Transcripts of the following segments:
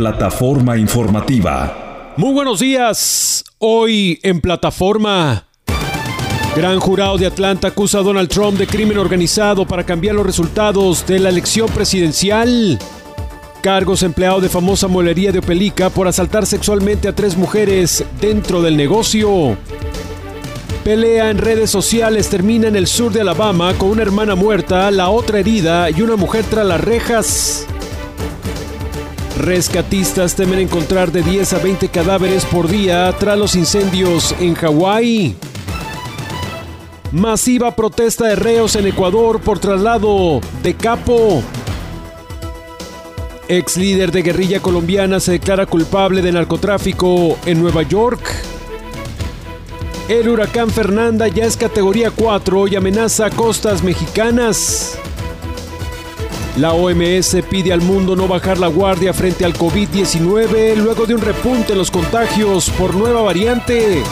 Plataforma informativa. Muy buenos días. Hoy en plataforma. Gran jurado de Atlanta acusa a Donald Trump de crimen organizado para cambiar los resultados de la elección presidencial. Cargos empleado de famosa molería de Opelica por asaltar sexualmente a tres mujeres dentro del negocio. Pelea en redes sociales termina en el sur de Alabama con una hermana muerta, la otra herida y una mujer tras las rejas. Rescatistas temen encontrar de 10 a 20 cadáveres por día tras los incendios en Hawái. Masiva protesta de reos en Ecuador por traslado de capo. Ex líder de guerrilla colombiana se declara culpable de narcotráfico en Nueva York. El huracán Fernanda ya es categoría 4 y amenaza costas mexicanas. La OMS pide al mundo no bajar la guardia frente al COVID-19 luego de un repunte en los contagios por nueva variante.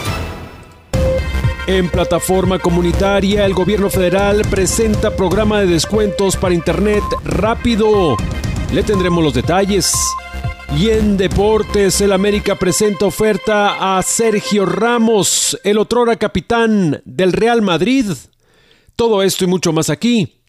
En plataforma comunitaria, el gobierno federal presenta programa de descuentos para Internet rápido. Le tendremos los detalles. Y en deportes, el América presenta oferta a Sergio Ramos, el otrora capitán del Real Madrid. Todo esto y mucho más aquí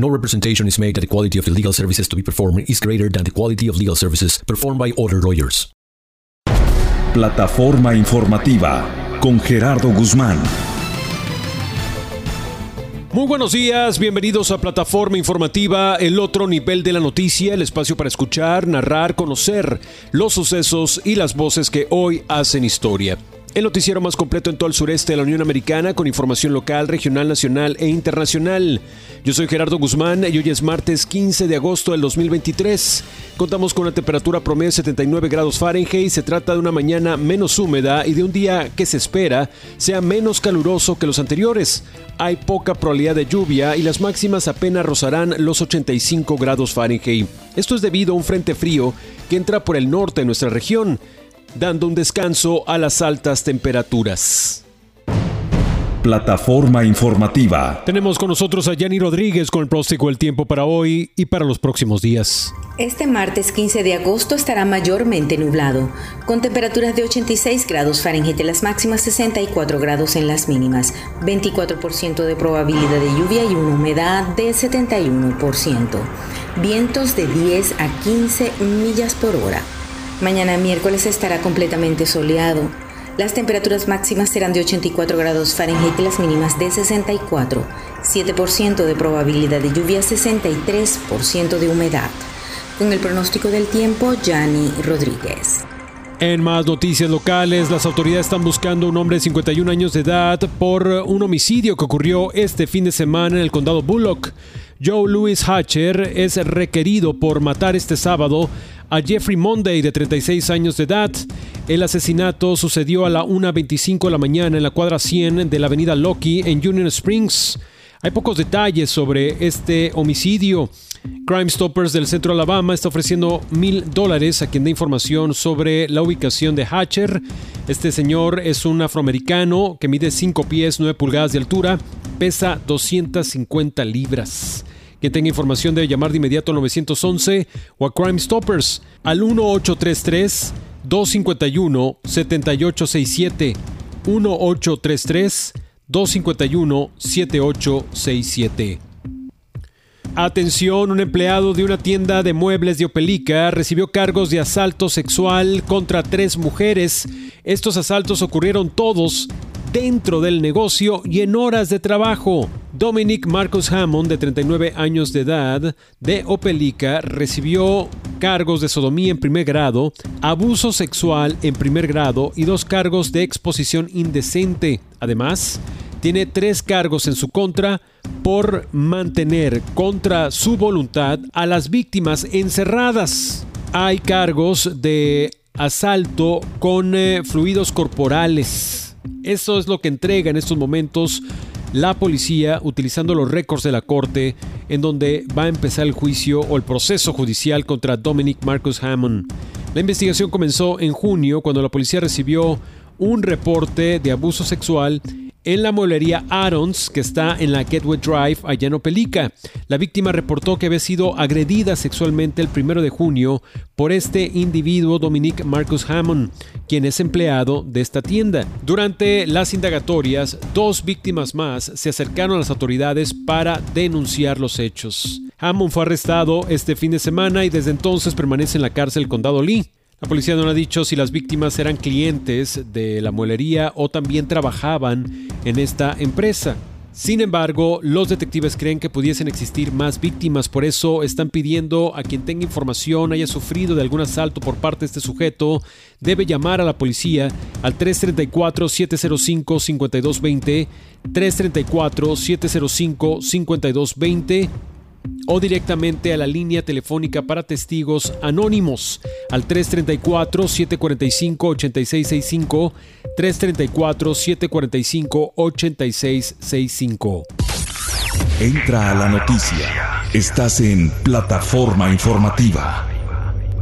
No representation is made that the quality of the legal services to be performed is greater than the quality of legal services performed by other lawyers. Plataforma informativa con Gerardo Guzmán. Muy buenos días, bienvenidos a Plataforma Informativa, el otro nivel de la noticia, el espacio para escuchar, narrar, conocer los sucesos y las voces que hoy hacen historia. El noticiero más completo en todo el sureste de la Unión Americana con información local, regional, nacional e internacional. Yo soy Gerardo Guzmán y hoy es martes 15 de agosto del 2023. Contamos con una temperatura promedio de 79 grados Fahrenheit. Se trata de una mañana menos húmeda y de un día que se espera sea menos caluroso que los anteriores. Hay poca probabilidad de lluvia y las máximas apenas rozarán los 85 grados Fahrenheit. Esto es debido a un frente frío que entra por el norte de nuestra región dando un descanso a las altas temperaturas. Plataforma informativa. Tenemos con nosotros a Yanni Rodríguez con el próstico del tiempo para hoy y para los próximos días. Este martes 15 de agosto estará mayormente nublado, con temperaturas de 86 grados Fahrenheit en las máximas, 64 grados en las mínimas, 24% de probabilidad de lluvia y una humedad de 71%. Vientos de 10 a 15 millas por hora. Mañana miércoles estará completamente soleado. Las temperaturas máximas serán de 84 grados Fahrenheit y las mínimas de 64, 7% de probabilidad de lluvia, 63% de humedad. Con el pronóstico del tiempo, Yanni Rodríguez. En más noticias locales, las autoridades están buscando a un hombre de 51 años de edad por un homicidio que ocurrió este fin de semana en el condado Bullock. Joe Louis Hatcher es requerido por matar este sábado a Jeffrey Monday, de 36 años de edad. El asesinato sucedió a la 1.25 de la mañana en la cuadra 100 de la avenida Loki en Union Springs. Hay pocos detalles sobre este homicidio. Crime Stoppers del centro de Alabama está ofreciendo mil dólares a quien dé información sobre la ubicación de Hatcher. Este señor es un afroamericano que mide 5 pies 9 pulgadas de altura, pesa 250 libras. Quien tenga información debe llamar de inmediato al 911 o a Crime Stoppers al 1833 251 7867 1833 251 7867. Atención, un empleado de una tienda de muebles de Opelica recibió cargos de asalto sexual contra tres mujeres. Estos asaltos ocurrieron todos dentro del negocio y en horas de trabajo. Dominic Marcus Hammond, de 39 años de edad, de Opelica, recibió cargos de sodomía en primer grado, abuso sexual en primer grado y dos cargos de exposición indecente. Además, tiene tres cargos en su contra por mantener contra su voluntad a las víctimas encerradas. Hay cargos de asalto con eh, fluidos corporales. Eso es lo que entrega en estos momentos la policía utilizando los récords de la corte en donde va a empezar el juicio o el proceso judicial contra Dominic Marcus Hammond. La investigación comenzó en junio cuando la policía recibió un reporte de abuso sexual en la mueblería Arons, que está en la Gateway Drive, allá en Opelica. La víctima reportó que había sido agredida sexualmente el primero de junio por este individuo, Dominic Marcus Hammond, quien es empleado de esta tienda. Durante las indagatorias, dos víctimas más se acercaron a las autoridades para denunciar los hechos. Hammond fue arrestado este fin de semana y desde entonces permanece en la cárcel condado Lee. La policía no ha dicho si las víctimas eran clientes de la muelería o también trabajaban en esta empresa. Sin embargo, los detectives creen que pudiesen existir más víctimas, por eso están pidiendo a quien tenga información, haya sufrido de algún asalto por parte de este sujeto, debe llamar a la policía al 334-705-5220, 334-705-5220 o directamente a la línea telefónica para testigos anónimos al 334-745-8665, 334-745-8665. Entra a la noticia. Estás en plataforma informativa.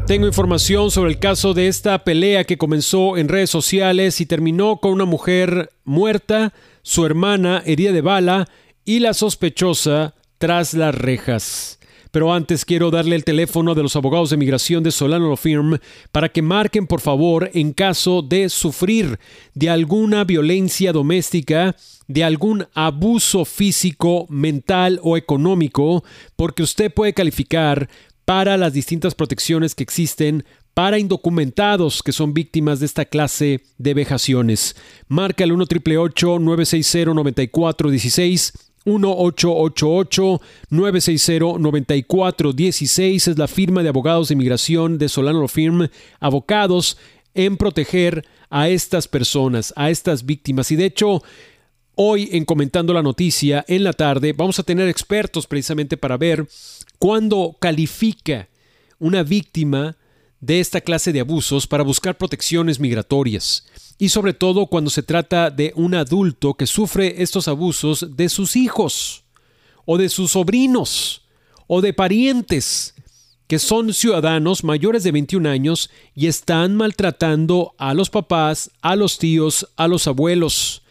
Tengo información sobre el caso de esta pelea que comenzó en redes sociales y terminó con una mujer muerta, su hermana herida de bala y la sospechosa tras las rejas. Pero antes quiero darle el teléfono de los abogados de migración de Solano Law Firm para que marquen por favor en caso de sufrir de alguna violencia doméstica, de algún abuso físico, mental o económico, porque usted puede calificar para las distintas protecciones que existen para indocumentados que son víctimas de esta clase de vejaciones. Marca el 1 960 9416 1888-960-9416 es la firma de abogados de inmigración de Solano Firm, abocados en proteger a estas personas, a estas víctimas. Y de hecho, hoy en comentando la noticia, en la tarde, vamos a tener expertos precisamente para ver cuándo califica una víctima de esta clase de abusos para buscar protecciones migratorias y sobre todo cuando se trata de un adulto que sufre estos abusos de sus hijos o de sus sobrinos o de parientes que son ciudadanos mayores de 21 años y están maltratando a los papás, a los tíos, a los abuelos.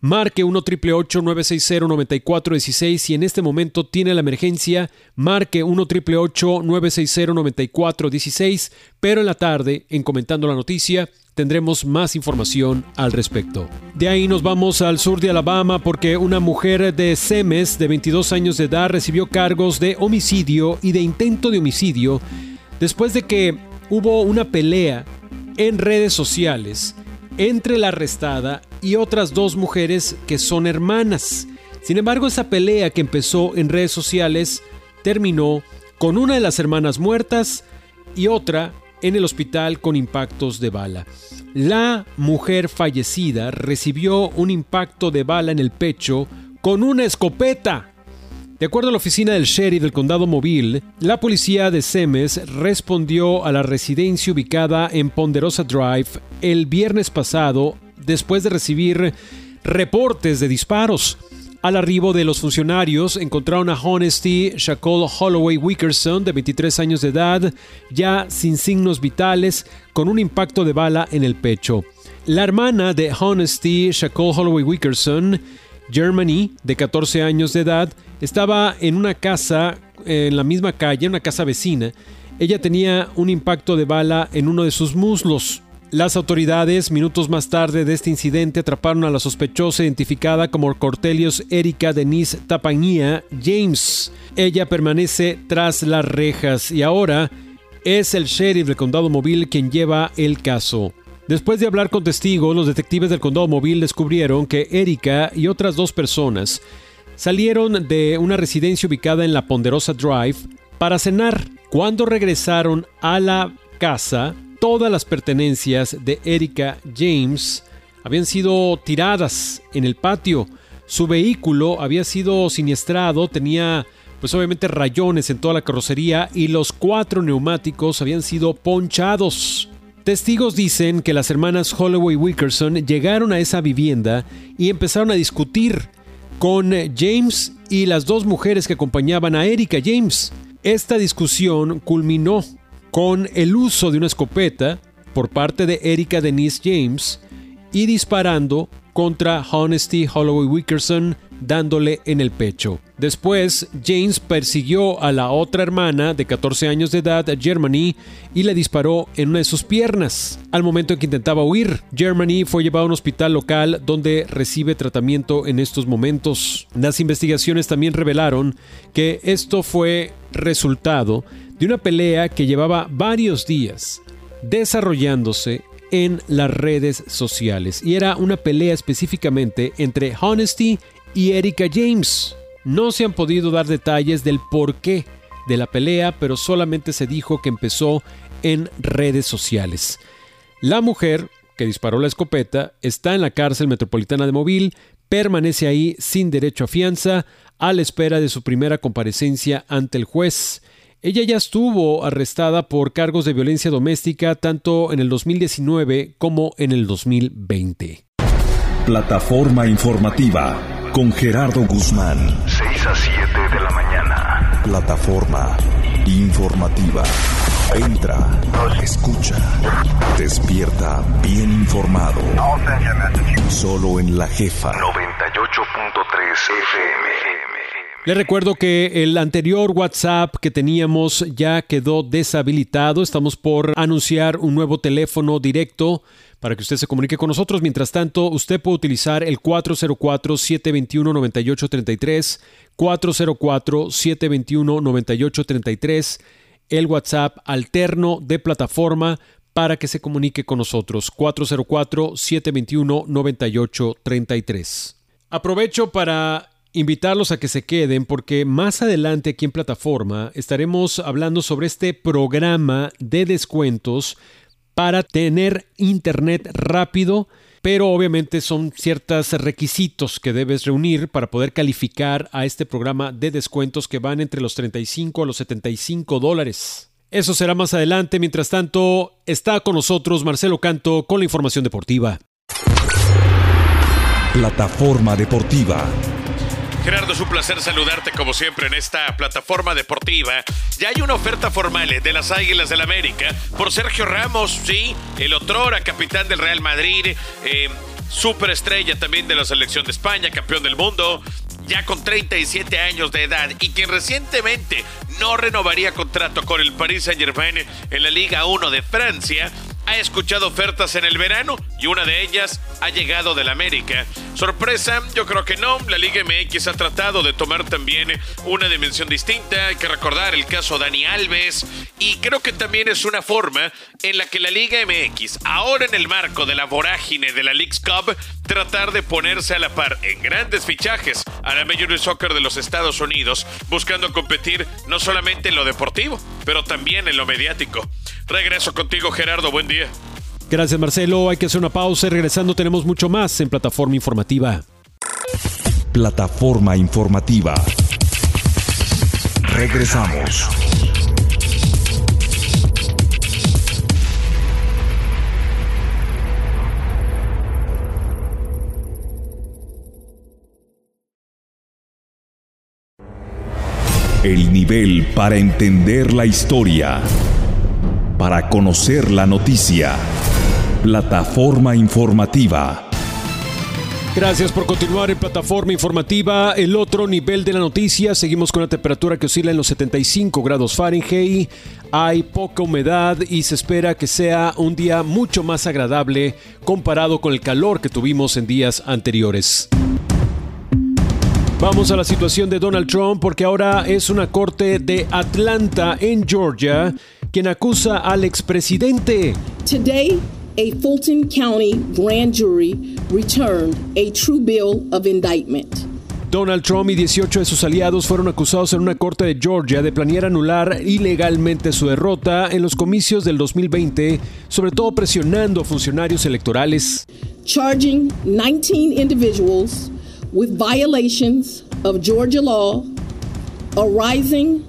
Marque 1 960 9416 si en este momento tiene la emergencia. Marque 1 960 9416 pero en la tarde, en comentando la noticia, tendremos más información al respecto. De ahí nos vamos al sur de Alabama porque una mujer de Semes de 22 años de edad recibió cargos de homicidio y de intento de homicidio después de que hubo una pelea en redes sociales entre la arrestada y otras dos mujeres que son hermanas. Sin embargo, esa pelea que empezó en redes sociales terminó con una de las hermanas muertas y otra en el hospital con impactos de bala. La mujer fallecida recibió un impacto de bala en el pecho con una escopeta. De acuerdo a la oficina del sheriff del condado móvil, la policía de Semes respondió a la residencia ubicada en Ponderosa Drive el viernes pasado después de recibir reportes de disparos. Al arribo de los funcionarios encontraron a Honesty Shackle Holloway Wickerson, de 23 años de edad, ya sin signos vitales, con un impacto de bala en el pecho. La hermana de Honesty Shackle Holloway Wickerson, Germany, de 14 años de edad, estaba en una casa en la misma calle, una casa vecina. Ella tenía un impacto de bala en uno de sus muslos. Las autoridades, minutos más tarde de este incidente, atraparon a la sospechosa identificada como Cortelius Erika Denise Tapañía James. Ella permanece tras las rejas y ahora es el sheriff del condado móvil quien lleva el caso. Después de hablar con testigos, los detectives del condado móvil descubrieron que Erika y otras dos personas salieron de una residencia ubicada en la Ponderosa Drive para cenar. Cuando regresaron a la casa, todas las pertenencias de Erika James habían sido tiradas en el patio. Su vehículo había sido siniestrado, tenía pues obviamente rayones en toda la carrocería y los cuatro neumáticos habían sido ponchados. Testigos dicen que las hermanas Holloway Wickerson llegaron a esa vivienda y empezaron a discutir con James y las dos mujeres que acompañaban a Erika James. Esta discusión culminó con el uso de una escopeta por parte de Erika Denise James y disparando contra Honesty Holloway Wickerson dándole en el pecho. Después, James persiguió a la otra hermana de 14 años de edad, Germany, y le disparó en una de sus piernas. Al momento en que intentaba huir, Germany fue llevado a un hospital local donde recibe tratamiento en estos momentos. Las investigaciones también revelaron que esto fue resultado de una pelea que llevaba varios días desarrollándose en las redes sociales y era una pelea específicamente entre Honesty y Erika James. No se han podido dar detalles del porqué de la pelea, pero solamente se dijo que empezó en redes sociales. La mujer que disparó la escopeta está en la cárcel metropolitana de Mobile, permanece ahí sin derecho a fianza a la espera de su primera comparecencia ante el juez. Ella ya estuvo arrestada por cargos de violencia doméstica tanto en el 2019 como en el 2020. Plataforma informativa con Gerardo Guzmán. 6 a 7 de la mañana. Plataforma informativa. Entra, escucha, despierta bien informado. Solo en la jefa. 98.3 FM. Le recuerdo que el anterior WhatsApp que teníamos ya quedó deshabilitado. Estamos por anunciar un nuevo teléfono directo para que usted se comunique con nosotros. Mientras tanto, usted puede utilizar el 404-721-9833, 404-721-9833, el WhatsApp alterno de plataforma para que se comunique con nosotros, 404-721-9833. Aprovecho para invitarlos a que se queden porque más adelante aquí en plataforma estaremos hablando sobre este programa de descuentos para tener internet rápido, pero obviamente son ciertos requisitos que debes reunir para poder calificar a este programa de descuentos que van entre los 35 a los 75 dólares. Eso será más adelante. Mientras tanto, está con nosotros Marcelo Canto con la información deportiva. Plataforma deportiva. Gerardo, es un placer saludarte como siempre en esta plataforma deportiva. Ya hay una oferta formal de las Águilas del América por Sergio Ramos, sí, el otrora capitán del Real Madrid, eh, superestrella también de la selección de España, campeón del mundo, ya con 37 años de edad y quien recientemente no renovaría contrato con el Paris Saint-Germain en la Liga 1 de Francia, ha escuchado ofertas en el verano y una de ellas ha llegado del América. Sorpresa, yo creo que no. La Liga MX ha tratado de tomar también una dimensión distinta. Hay que recordar el caso Dani Alves y creo que también es una forma en la que la Liga MX, ahora en el marco de la vorágine de la League's Cup, tratar de ponerse a la par en grandes fichajes a la Major League Soccer de los Estados Unidos, buscando competir no solamente en lo deportivo, pero también en lo mediático. Regreso contigo, Gerardo. Buen día. Gracias, Marcelo. Hay que hacer una pausa y regresando tenemos mucho más en Plataforma Informativa. Plataforma Informativa. Regresamos. El nivel para entender la historia. Para conocer la noticia. Plataforma informativa. Gracias por continuar en plataforma informativa. El otro nivel de la noticia. Seguimos con la temperatura que oscila en los 75 grados Fahrenheit. Hay poca humedad y se espera que sea un día mucho más agradable comparado con el calor que tuvimos en días anteriores. Vamos a la situación de Donald Trump porque ahora es una corte de Atlanta en Georgia quien acusa al expresidente. Today, a Fulton County grand jury returned a true bill of indictment. Donald Trump y 18 de sus aliados fueron acusados en una corte de Georgia de planear anular ilegalmente su derrota en los comicios del 2020, sobre todo presionando a funcionarios electorales. Charging 19 individuals with violations of Georgia law arising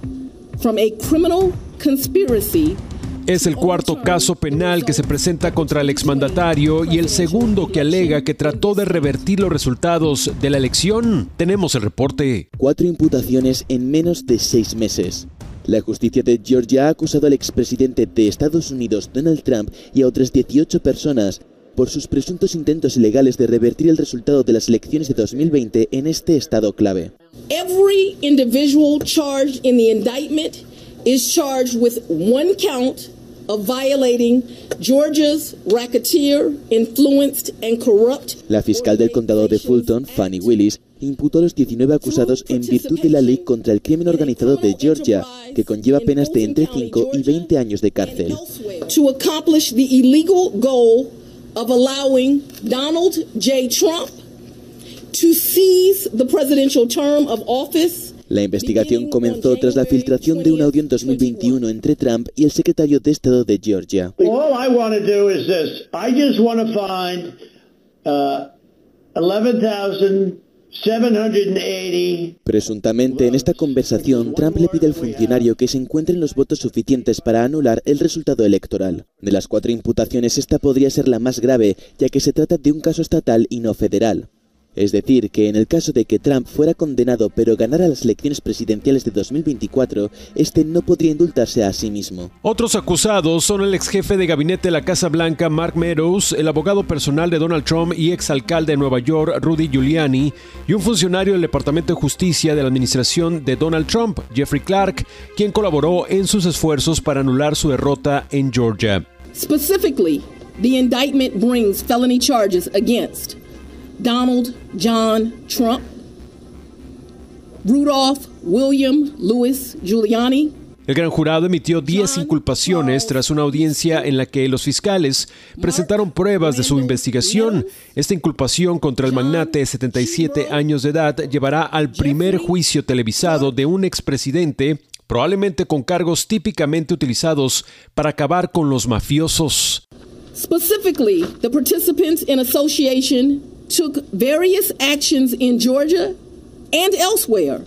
from a criminal es el cuarto caso penal que se presenta contra el exmandatario y el segundo que alega que trató de revertir los resultados de la elección. Tenemos el reporte. Cuatro imputaciones en menos de seis meses. La justicia de Georgia ha acusado al expresidente de Estados Unidos, Donald Trump, y a otras 18 personas por sus presuntos intentos ilegales de revertir el resultado de las elecciones de 2020 en este estado clave. Every individual charged in the indictment is charged with one count of violating Georgia's racketeer, influenced and corrupt. La fiscal del condado de Fulton, Fanny Willis, imputó a los 19 acusados en virtud de la ley contra el crimen organizado de Georgia, que conlleva penas de entre 5 y 20 años de cárcel. To accomplish the illegal goal of allowing Donald J. Trump to seize the presidential term of office. La investigación comenzó tras la filtración de un audio en 2021 entre Trump y el secretario de Estado de Georgia. All I want to do is this. I just want to find uh, 11,000 Presuntamente en esta conversación, Trump le pide al funcionario que se encuentren los votos suficientes para anular el resultado electoral. De las cuatro imputaciones, esta podría ser la más grave, ya que se trata de un caso estatal y no federal. Es decir, que en el caso de que Trump fuera condenado pero ganara las elecciones presidenciales de 2024, este no podría indultarse a sí mismo. Otros acusados son el ex jefe de gabinete de la Casa Blanca, Mark Meadows, el abogado personal de Donald Trump y ex alcalde de Nueva York, Rudy Giuliani, y un funcionario del Departamento de Justicia de la administración de Donald Trump, Jeffrey Clark, quien colaboró en sus esfuerzos para anular su derrota en Georgia. Specifically, the indictment brings felony charges against Donald John Trump, Rudolph William Louis Giuliani. El gran jurado emitió 10 inculpaciones tras una audiencia en la que los fiscales presentaron pruebas de su investigación. Esta inculpación contra el magnate de 77 años de edad llevará al primer juicio televisado de un expresidente, probablemente con cargos típicamente utilizados para acabar con los mafiosos. Specifically, the participants in association took various actions in Georgia and elsewhere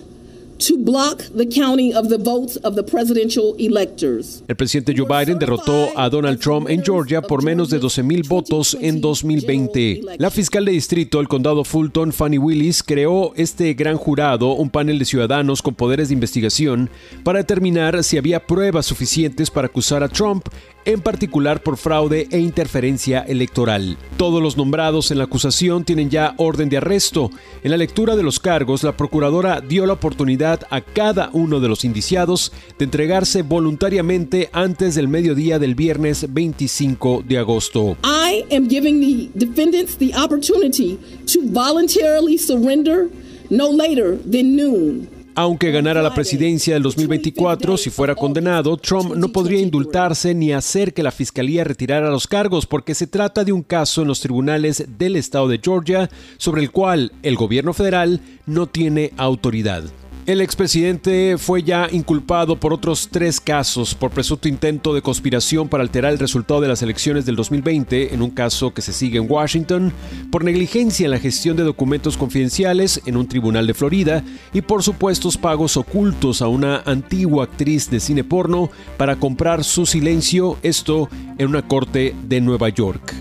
to block the counting of the votes of the presidential electors. El presidente Joe Biden derrotó a Donald Trump en Georgia por menos de 12 mil votos en 2020. La fiscal de distrito del condado Fulton, Fanny Willis, creó este gran jurado, un panel de ciudadanos con poderes de investigación, para determinar si había pruebas suficientes para acusar a Trump en particular por fraude e interferencia electoral. Todos los nombrados en la acusación tienen ya orden de arresto. En la lectura de los cargos, la procuradora dio la oportunidad a cada uno de los indiciados de entregarse voluntariamente antes del mediodía del viernes 25 de agosto. I am giving the defendants the opportunity to voluntarily surrender no later than noon. Aunque ganara la presidencia del 2024, si fuera condenado, Trump no podría indultarse ni hacer que la fiscalía retirara los cargos porque se trata de un caso en los tribunales del estado de Georgia sobre el cual el gobierno federal no tiene autoridad. El expresidente fue ya inculpado por otros tres casos por presunto intento de conspiración para alterar el resultado de las elecciones del 2020 en un caso que se sigue en Washington, por negligencia en la gestión de documentos confidenciales en un tribunal de Florida y por supuestos pagos ocultos a una antigua actriz de cine porno para comprar su silencio, esto en una corte de Nueva York.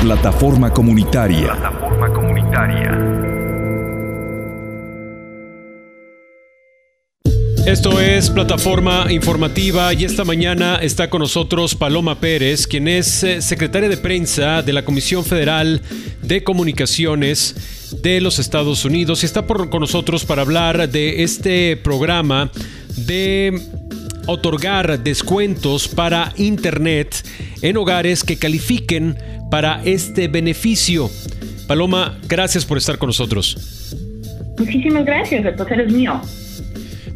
Plataforma comunitaria. Plataforma comunitaria. Esto es Plataforma Informativa y esta mañana está con nosotros Paloma Pérez, quien es eh, secretaria de prensa de la Comisión Federal de Comunicaciones de los Estados Unidos y está por, con nosotros para hablar de este programa de otorgar descuentos para Internet en hogares que califiquen para este beneficio. Paloma, gracias por estar con nosotros. Muchísimas gracias, el placer es mío.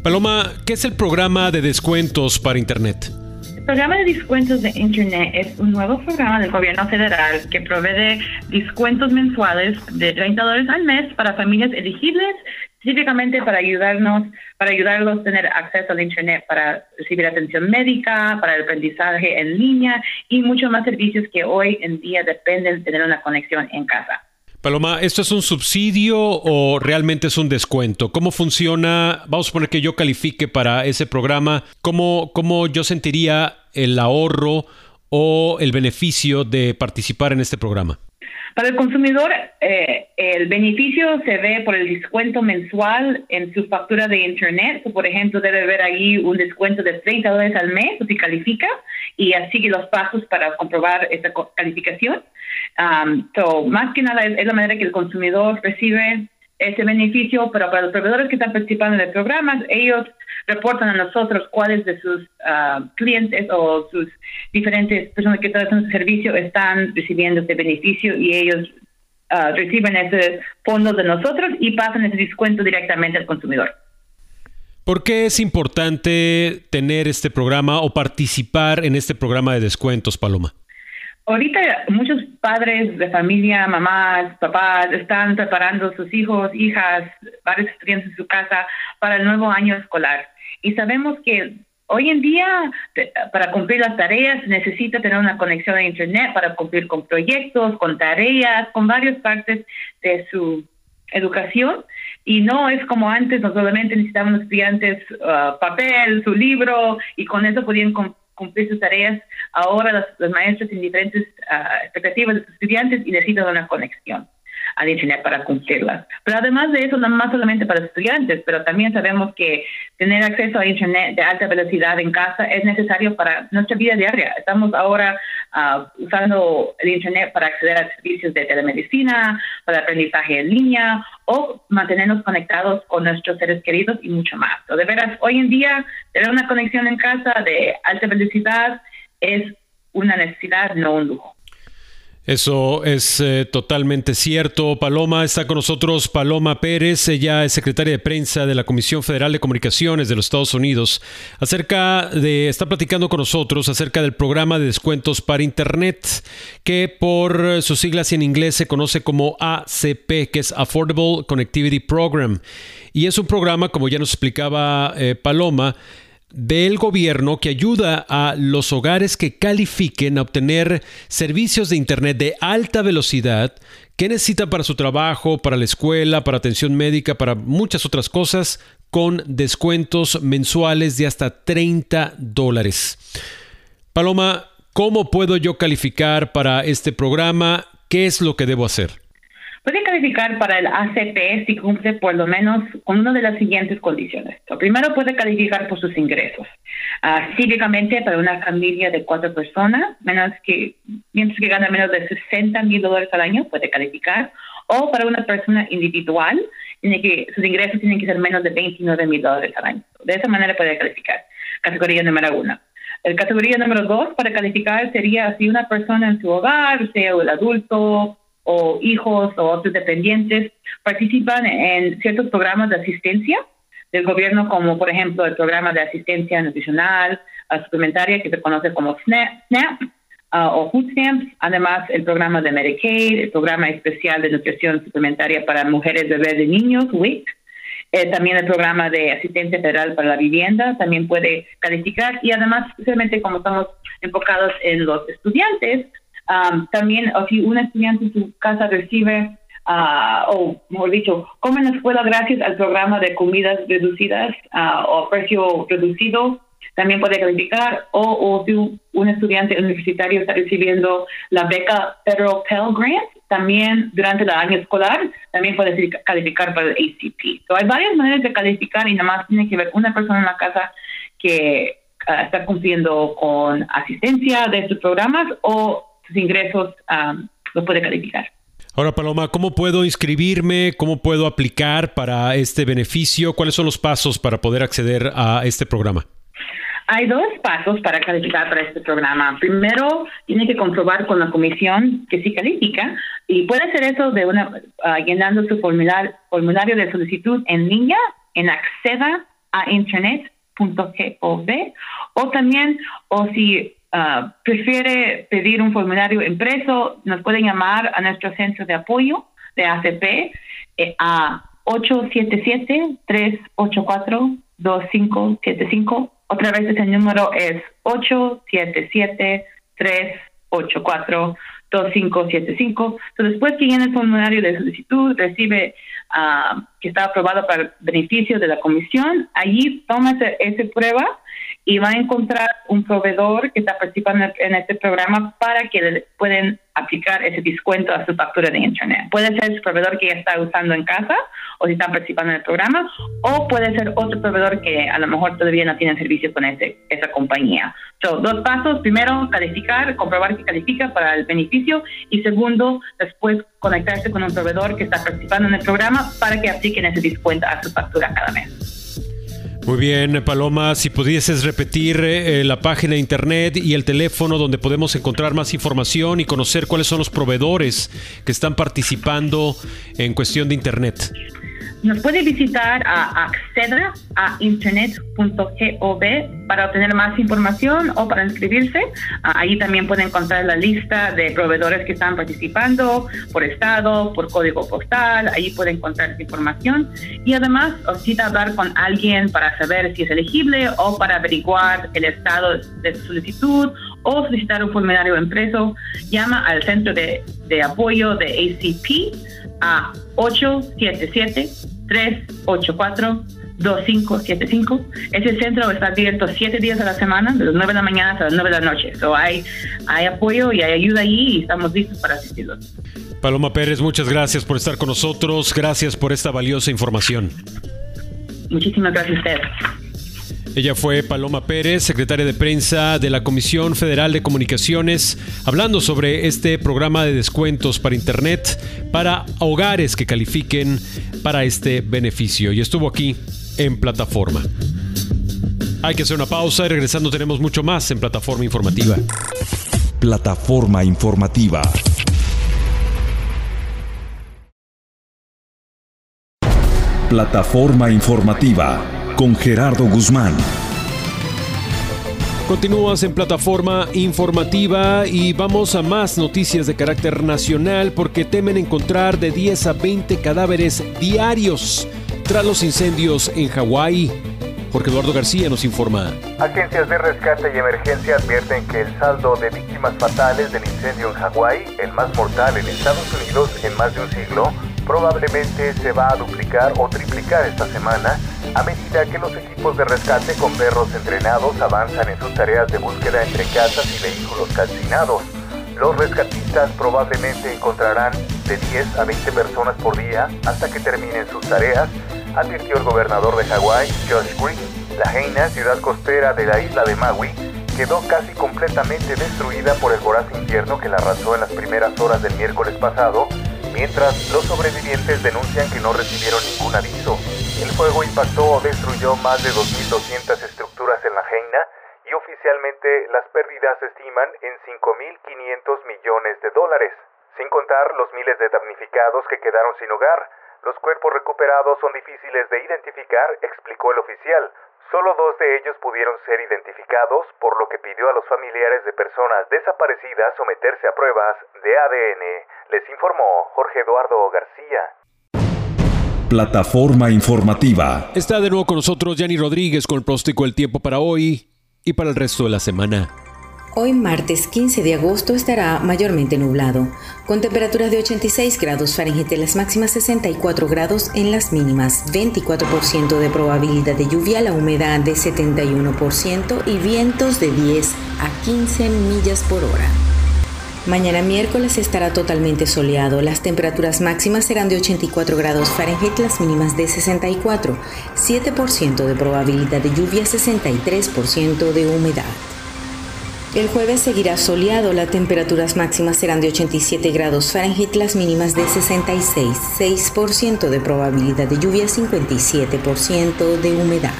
Paloma, ¿qué es el programa de descuentos para Internet? El programa de descuentos de Internet es un nuevo programa del gobierno federal que provee descuentos mensuales de 30 dólares al mes para familias elegibles, específicamente para ayudarnos, para ayudarlos a tener acceso al Internet para recibir atención médica, para el aprendizaje en línea y muchos más servicios que hoy en día dependen de tener una conexión en casa. Paloma, ¿esto es un subsidio o realmente es un descuento? ¿Cómo funciona? Vamos a poner que yo califique para ese programa. ¿Cómo, cómo yo sentiría el ahorro o el beneficio de participar en este programa? Para el consumidor, eh, el beneficio se ve por el descuento mensual en su factura de Internet. por ejemplo, debe haber ahí un descuento de 30 dólares al mes si califica y sigue los pasos para comprobar esa calificación. Um, más que nada es, la manera que el consumidor recibe ese beneficio, pero para los proveedores que están participando en el programa, ellos reportan a nosotros cuáles de sus uh, clientes o sus diferentes personas que en su servicio están recibiendo ese beneficio y ellos uh, reciben ese fondo de nosotros y pasan ese descuento directamente al consumidor. ¿Por qué es importante tener este programa o participar en este programa de descuentos, Paloma? Ahorita muchos padres de familia, mamás, papás, están preparando sus hijos, hijas, varios estudiantes en su casa para el nuevo año escolar. Y sabemos que hoy en día, para cumplir las tareas, necesita tener una conexión a Internet para cumplir con proyectos, con tareas, con varias partes de su educación. Y no es como antes, no solamente necesitaban los estudiantes uh, papel, su libro, y con eso podían cumplir sus tareas. Ahora los, maestros en diferentes ah, expectativas de sus estudiantes y necesitan una conexión al Internet para cumplirlas. Pero además de eso, no más solamente para estudiantes, pero también sabemos que tener acceso a Internet de alta velocidad en casa es necesario para nuestra vida diaria. Estamos ahora uh, usando el Internet para acceder a servicios de telemedicina, para aprendizaje en línea o mantenernos conectados con nuestros seres queridos y mucho más. de veras, hoy en día, tener una conexión en casa de alta velocidad es una necesidad, no un lujo. Eso es eh, totalmente cierto. Paloma está con nosotros, Paloma Pérez, ella es secretaria de prensa de la Comisión Federal de Comunicaciones de los Estados Unidos, acerca de, está platicando con nosotros acerca del programa de descuentos para Internet, que por sus siglas en inglés se conoce como ACP, que es Affordable Connectivity Program. Y es un programa, como ya nos explicaba eh, Paloma, del gobierno que ayuda a los hogares que califiquen a obtener servicios de Internet de alta velocidad que necesitan para su trabajo, para la escuela, para atención médica, para muchas otras cosas, con descuentos mensuales de hasta 30 dólares. Paloma, ¿cómo puedo yo calificar para este programa? ¿Qué es lo que debo hacer? Puede calificar para el ACP si cumple por lo menos con una de las siguientes condiciones. Lo primero puede calificar por sus ingresos. Uh, para una familia de cuatro personas, menos que, mientras que gana menos de 60 mil dólares al año, puede calificar. O para una persona individual, tiene que, sus ingresos tienen que ser menos de 29 mil dólares al año. De esa manera puede calificar. Categoría número uno. La categoría número dos para calificar sería si una persona en su hogar, sea el adulto o hijos o otros dependientes participan en ciertos programas de asistencia del gobierno, como por ejemplo el programa de asistencia nutricional suplementaria que se conoce como SNAP, uh, o Food Stamps, además el programa de Medicaid, el programa especial de nutrición suplementaria para mujeres, bebés y niños, WIC, Eh, también el programa de asistencia federal para la vivienda también puede calificar y además, especialmente como estamos enfocados en los estudiantes, también o si un estudiante en su casa recibe uh, o mejor dicho, come en la escuela gracias al programa de comidas reducidas uh, o precio reducido, también puede calificar, o, si un, estudiante universitario está recibiendo la beca Federal Pell Grant, también durante el año escolar, también puede calificar para el ACP. So, hay varias maneras de calificar y nada más tiene que ver una persona en la casa que uh, está cumpliendo con asistencia de estos programas o sus ingresos um, los puede calificar. Ahora, Paloma, ¿cómo puedo inscribirme? ¿Cómo puedo aplicar para este beneficio? ¿Cuáles son los pasos para poder acceder a este programa? Hay dos pasos para calificar para este programa. Primero, tiene que comprobar con la comisión que sí califica y puede hacer eso de una uh, llenando su formulario, formulario de solicitud en línea en acceda a internet.gov o también o si Ah, prefiere pedir un formulario impreso, nos pueden llamar a nuestro centro de apoyo de ACP eh, a 877-384-2575. Otra vez ese número es 877-384-2575. después que llene el formulario de solicitud, recibe uh, que está aprobado para beneficio de la comisión, allí toma esa prueba y va a encontrar un proveedor que está participando en este programa para que le pueden aplicar ese descuento a su factura de internet. Puede ser el proveedor que ya está usando en casa o si está participando en el programa o puede ser otro proveedor que a lo mejor todavía no tiene servicio con ese, esa compañía. So, dos pasos. Primero, calificar, comprobar que califica para el beneficio y segundo, después conectarse con un proveedor que está participando en el programa para que apliquen ese descuento a su factura cada mes. Muy bien, Paloma, si pudieses repetir eh, la página de internet y el teléfono donde podemos encontrar más información y conocer cuáles son los proveedores que están participando en cuestión de internet. Nos puede visitar a acceda a internet.gov para obtener más información o para inscribirse. Ah, ahí también puede encontrar la lista de proveedores que están participando por estado, por código postal. Ahí puede encontrar esa información. Y además, necesita hablar con alguien para saber si es elegible o para averiguar el estado de su solicitud o solicitar un formulario impreso. Llama al centro de, de apoyo de ACP a 877-384-2575. Ese centro está abierto siete días a la semana, de las 9 de la mañana hasta las 9 de la noche. So hay, hay apoyo y hay ayuda allí y estamos listos para asistirlos. Paloma Pérez, muchas gracias por estar con nosotros. Gracias por esta valiosa información. Muchísimas gracias a usted. Ella fue Paloma Pérez, secretaria de prensa de la Comisión Federal de Comunicaciones, hablando sobre este programa de descuentos para Internet para hogares que califiquen para este beneficio. Y estuvo aquí en plataforma. Hay que hacer una pausa y regresando tenemos mucho más en plataforma informativa. Plataforma informativa. Plataforma informativa con Gerardo Guzmán. Continúas en plataforma informativa y vamos a más noticias de carácter nacional porque temen encontrar de 10 a 20 cadáveres diarios tras los incendios en Hawái. Jorge Eduardo García nos informa. Agencias de rescate y emergencia advierten que el saldo de víctimas fatales del incendio en Hawái, el más mortal en Estados Unidos en más de un siglo, probablemente se va a duplicar o triplicar esta semana a medida que los equipos de rescate con perros entrenados avanzan en sus tareas de búsqueda entre casas y vehículos calcinados. Los rescatistas probablemente encontrarán de 10 a 20 personas por día hasta que terminen sus tareas, advirtió el gobernador de Hawái, Josh Green. La Heina, ciudad costera de la isla de Maui, quedó casi completamente destruida por el voraz invierno que la arrasó en las primeras horas del miércoles pasado, mientras los sobrevivientes denuncian que no recibieron ningún aviso. El fuego impactó o destruyó más de 2.200 estructuras en la Heina y oficialmente las pérdidas se estiman en 5.500 millones de dólares, sin contar los miles de damnificados que quedaron sin hogar. Los cuerpos recuperados son difíciles de identificar, explicó el oficial. Solo dos de ellos pudieron ser identificados, por lo que pidió a los familiares de personas desaparecidas someterse a pruebas de ADN. Les informó Jorge Eduardo García. plataforma informativa. Está de nuevo con nosotros Yanni Rodríguez con el pronóstico del tiempo para hoy y para el resto de la semana. Hoy martes 15 de agosto estará mayormente nublado, con temperaturas de 86 grados Fahrenheit en las máximas 64 grados en las mínimas, 24% de probabilidad de lluvia, la humedad de 71% y vientos de 10 a 15 millas por hora. Mañana miércoles estará totalmente soleado. Las temperaturas máximas serán de 84 grados Fahrenheit, las mínimas de 64, 7% de probabilidad de lluvia, 63% de humedad. El jueves seguirá soleado, las temperaturas máximas serán de 87 grados Fahrenheit, las mínimas de 66, 6% de probabilidad de lluvia, 57% de humedad.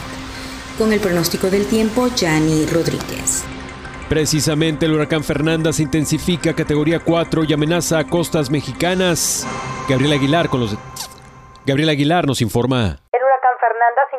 Con el pronóstico del tiempo, Jani Rodríguez. Precisamente el huracán Fernanda se intensifica categoría 4 y amenaza a costas mexicanas. Gabriel Aguilar con los Gabriel Aguilar nos informa. El huracán Fernanda se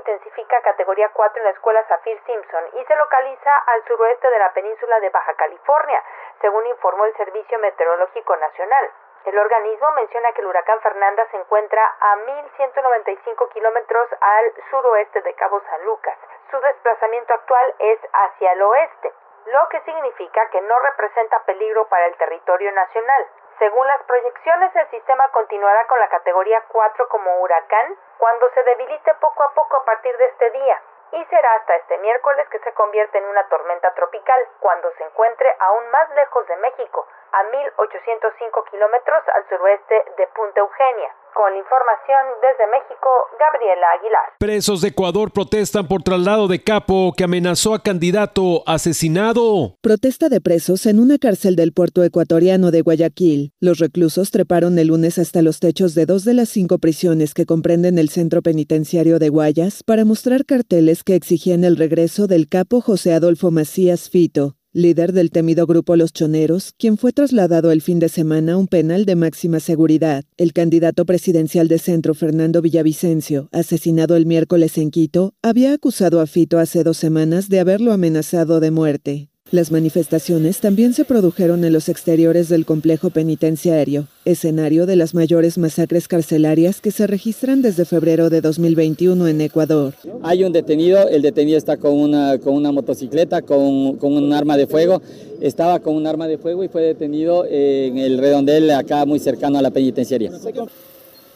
categoría 4 en la escuela Zafir Simpson y se localiza al suroeste de la península de Baja California, según informó el Servicio Meteorológico Nacional. El organismo menciona que el huracán Fernanda se encuentra a 1.195 kilómetros al suroeste de Cabo San Lucas. Su desplazamiento actual es hacia el oeste lo que significa que no representa peligro para el territorio nacional. Según las proyecciones, el sistema continuará con la categoría 4 como huracán cuando se debilite poco a poco a partir de este día y será hasta este miércoles que se convierte en una tormenta tropical cuando se encuentre aún más lejos de México, a 1.805 kilómetros al suroeste de Punta Eugenia. Con información desde México, Gabriela Aguilar. Presos de Ecuador protestan por traslado de capo que amenazó a candidato asesinado. Protesta de presos en una cárcel del puerto ecuatoriano de Guayaquil. Los reclusos treparon el lunes hasta los techos de dos de las cinco prisiones que comprenden el centro penitenciario de Guayas para mostrar carteles que exigían el regreso del capo José Adolfo Macías Fito, líder del temido grupo Los Choneros, quien fue trasladado el fin de semana a un penal de máxima seguridad. El candidato presidencial de centro, Fernando Villavicencio, asesinado el miércoles en Quito, había acusado a Fito hace dos semanas de haberlo amenazado de muerte. Las manifestaciones también se produjeron en los exteriores del complejo penitenciario, escenario de las mayores masacres carcelarias que se registran desde febrero de 2021 en Ecuador. Hay un detenido, el detenido está con una, con una motocicleta, con, con un arma de fuego, estaba con un arma de fuego y fue detenido en el redondel acá muy cercano a la penitenciaria.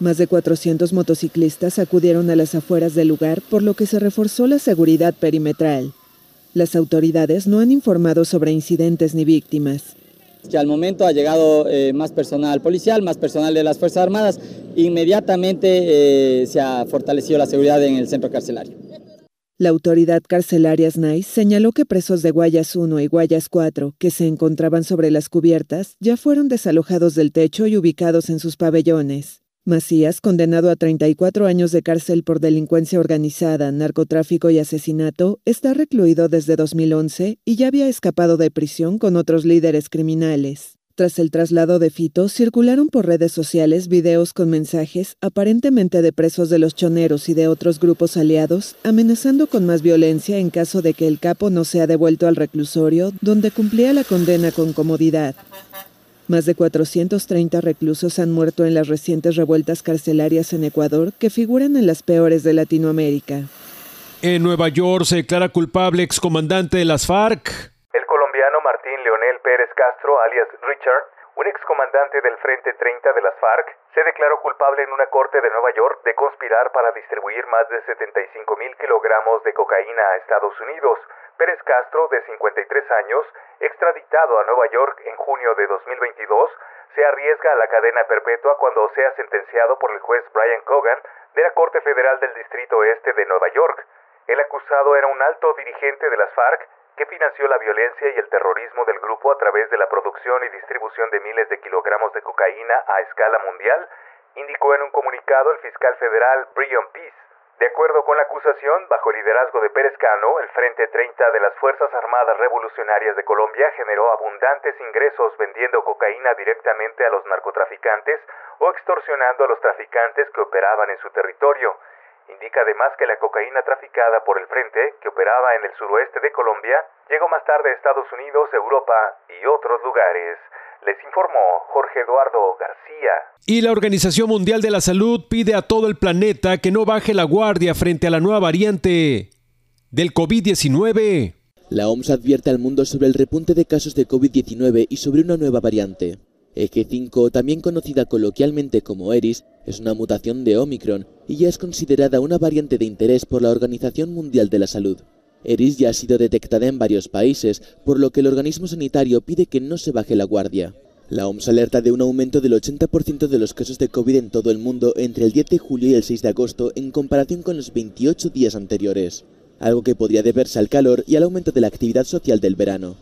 Más de 400 motociclistas acudieron a las afueras del lugar, por lo que se reforzó la seguridad perimetral. Las autoridades no han informado sobre incidentes ni víctimas. Que al momento ha llegado eh, más personal policial, más personal de las Fuerzas Armadas, inmediatamente eh, se ha fortalecido la seguridad en el centro carcelario. La autoridad carcelaria SNAI señaló que presos de Guayas 1 y Guayas 4, que se encontraban sobre las cubiertas, ya fueron desalojados del techo y ubicados en sus pabellones. Macías, condenado a 34 años de cárcel por delincuencia organizada, narcotráfico y asesinato, está recluido desde 2011 y ya había escapado de prisión con otros líderes criminales. Tras el traslado de Fito, circularon por redes sociales videos con mensajes aparentemente de presos de los choneros y de otros grupos aliados, amenazando con más violencia en caso de que el capo no sea devuelto al reclusorio, donde cumplía la condena con comodidad. Más de 430 reclusos han muerto en las recientes revueltas carcelarias en Ecuador que figuran en las peores de Latinoamérica. En Nueva York se declara culpable excomandante de las FARC. El colombiano Martín Leonel Pérez Castro, alias Richard, un excomandante del Frente 30 de las FARC, se declaró culpable en una corte de Nueva York de conspirar para distribuir más de 75 mil kilogramos de cocaína a Estados Unidos. Pérez Castro, de 53 años, extraditado a Nueva York en junio de 2022, se arriesga a la cadena perpetua cuando sea sentenciado por el juez Brian Cogan de la Corte Federal del Distrito Este de Nueva York. El acusado era un alto dirigente de las FARC que financió la violencia y el terrorismo del grupo a través de la producción y distribución de miles de kilogramos de cocaína a escala mundial, indicó en un comunicado el fiscal federal Brian Peace. De acuerdo con la acusación, bajo el liderazgo de Pérez Cano, el Frente 30 de las Fuerzas Armadas Revolucionarias de Colombia generó abundantes ingresos vendiendo cocaína directamente a los narcotraficantes o extorsionando a los traficantes que operaban en su territorio. Indica además que la cocaína traficada por el Frente, que operaba en el suroeste de Colombia, llegó más tarde a Estados Unidos, Europa y otros lugares. Les informó Jorge Eduardo García. Y la Organización Mundial de la Salud pide a todo el planeta que no baje la guardia frente a la nueva variante del COVID-19. La OMS advierte al mundo sobre el repunte de casos de COVID-19 y sobre una nueva variante. EG5, también conocida coloquialmente como ERIS, es una mutación de Omicron y ya es considerada una variante de interés por la Organización Mundial de la Salud. ERIS ya ha sido detectada en varios países, por lo que el organismo sanitario pide que no se baje la guardia. La OMS alerta de un aumento del 80% de los casos de COVID en todo el mundo entre el 10 de julio y el 6 de agosto en comparación con los 28 días anteriores algo que podría deberse al calor y al aumento de la actividad social del verano.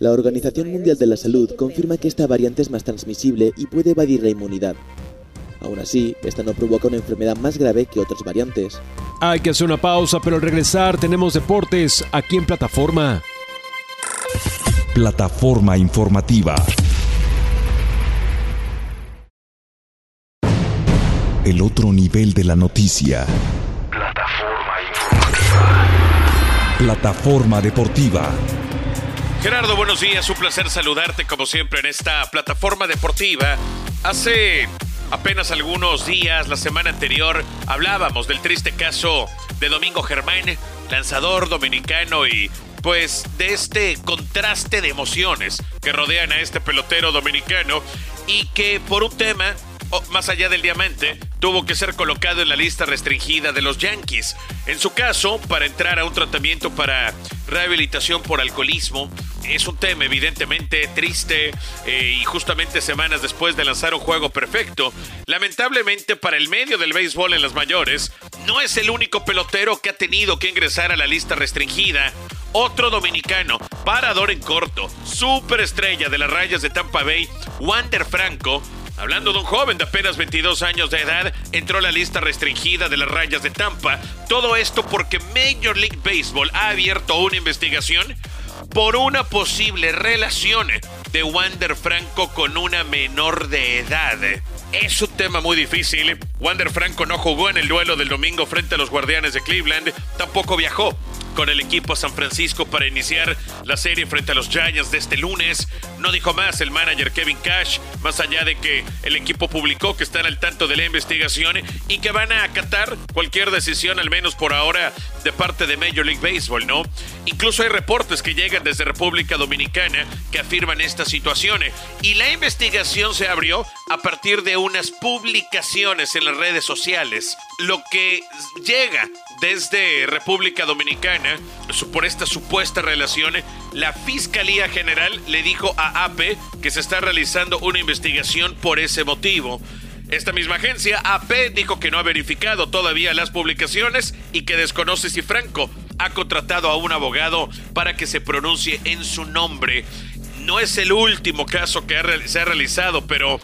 La Organización Mundial de la Salud confirma que esta variante es más transmisible y puede evadir la inmunidad. Aún así, esta no provoca una enfermedad más grave que otras variantes. Hay que hacer una pausa, pero al regresar tenemos deportes aquí en plataforma. Plataforma informativa. El otro nivel de la noticia. Plataforma informativa. Plataforma deportiva. Gerardo, buenos días. Un placer saludarte como siempre en esta plataforma deportiva. Hace apenas algunos días, la semana anterior, hablábamos del triste caso de Domingo Germán, lanzador dominicano y pues de este contraste de emociones que rodean a este pelotero dominicano y que por un tema más allá del diamante, tuvo que ser colocado en la lista restringida de los Yankees. En su caso, para entrar a un tratamiento para rehabilitación por alcoholismo, es un tema evidentemente triste eh, y justamente semanas después de lanzar un juego perfecto. Lamentablemente para el medio del béisbol en las mayores, no es el único pelotero que ha tenido que ingresar a la lista restringida. Otro dominicano, parador en corto, superestrella de las rayas de Tampa Bay, Wander Franco, Hablando de un joven de apenas 22 años de edad, entró a la lista restringida de las rayas de Tampa. Todo esto porque Major League Baseball ha abierto una investigación por una posible relación de Wander Franco con una menor de edad. Es un tema muy difícil. Wander Franco no jugó en el duelo del domingo frente a los Guardianes de Cleveland, tampoco viajó con el equipo San Francisco para iniciar la serie frente a los Giants de este lunes. No dijo más el manager Kevin Cash, más allá de que el equipo publicó que están al tanto de la investigación y que van a acatar cualquier decisión, al menos por ahora, de parte de Major League Baseball, ¿no? Incluso hay reportes que llegan desde República Dominicana que afirman esta situación y la investigación se abrió a partir de unas publicaciones en las redes sociales. Lo que llega desde República Dominicana por esta supuesta relación, la Fiscalía General le dijo a AP que se está realizando una investigación por ese motivo. Esta misma agencia, AP, dijo que no ha verificado todavía las publicaciones y que desconoce si Franco ha contratado a un abogado para que se pronuncie en su nombre. No es el último caso que se ha realizado, pero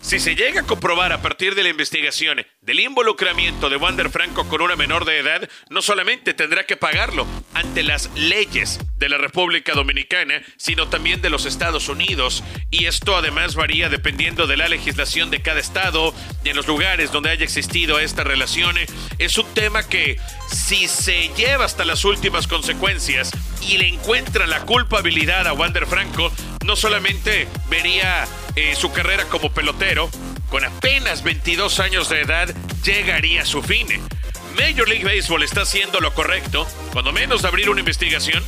si se llega a comprobar a partir de la investigación del involucramiento de Wander Franco con una menor de edad, no solamente tendrá que pagarlo ante las leyes de la República Dominicana, sino también de los Estados Unidos. Y esto además varía dependiendo de la legislación de cada estado y en los lugares donde haya existido esta relación. Es un tema que si se lleva hasta las últimas consecuencias y le encuentra la culpabilidad a Wander Franco, no solamente vería eh, su carrera como pelotero, con apenas 22 años de edad, llegaría a su fin. Major League Baseball está haciendo lo correcto, cuando menos de abrir una investigación,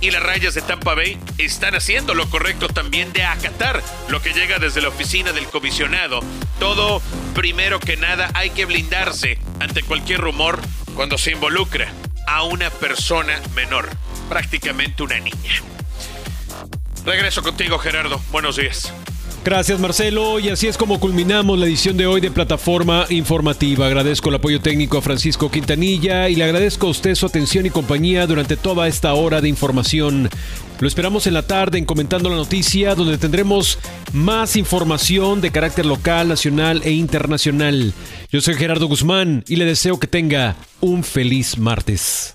y las rayas de Tampa Bay están haciendo lo correcto también de acatar lo que llega desde la oficina del comisionado. Todo, primero que nada, hay que blindarse ante cualquier rumor cuando se involucra a una persona menor, prácticamente una niña. Regreso contigo, Gerardo. Buenos días. Gracias Marcelo y así es como culminamos la edición de hoy de Plataforma Informativa. Agradezco el apoyo técnico a Francisco Quintanilla y le agradezco a usted su atención y compañía durante toda esta hora de información. Lo esperamos en la tarde en Comentando la Noticia, donde tendremos más información de carácter local, nacional e internacional. Yo soy Gerardo Guzmán y le deseo que tenga un feliz martes.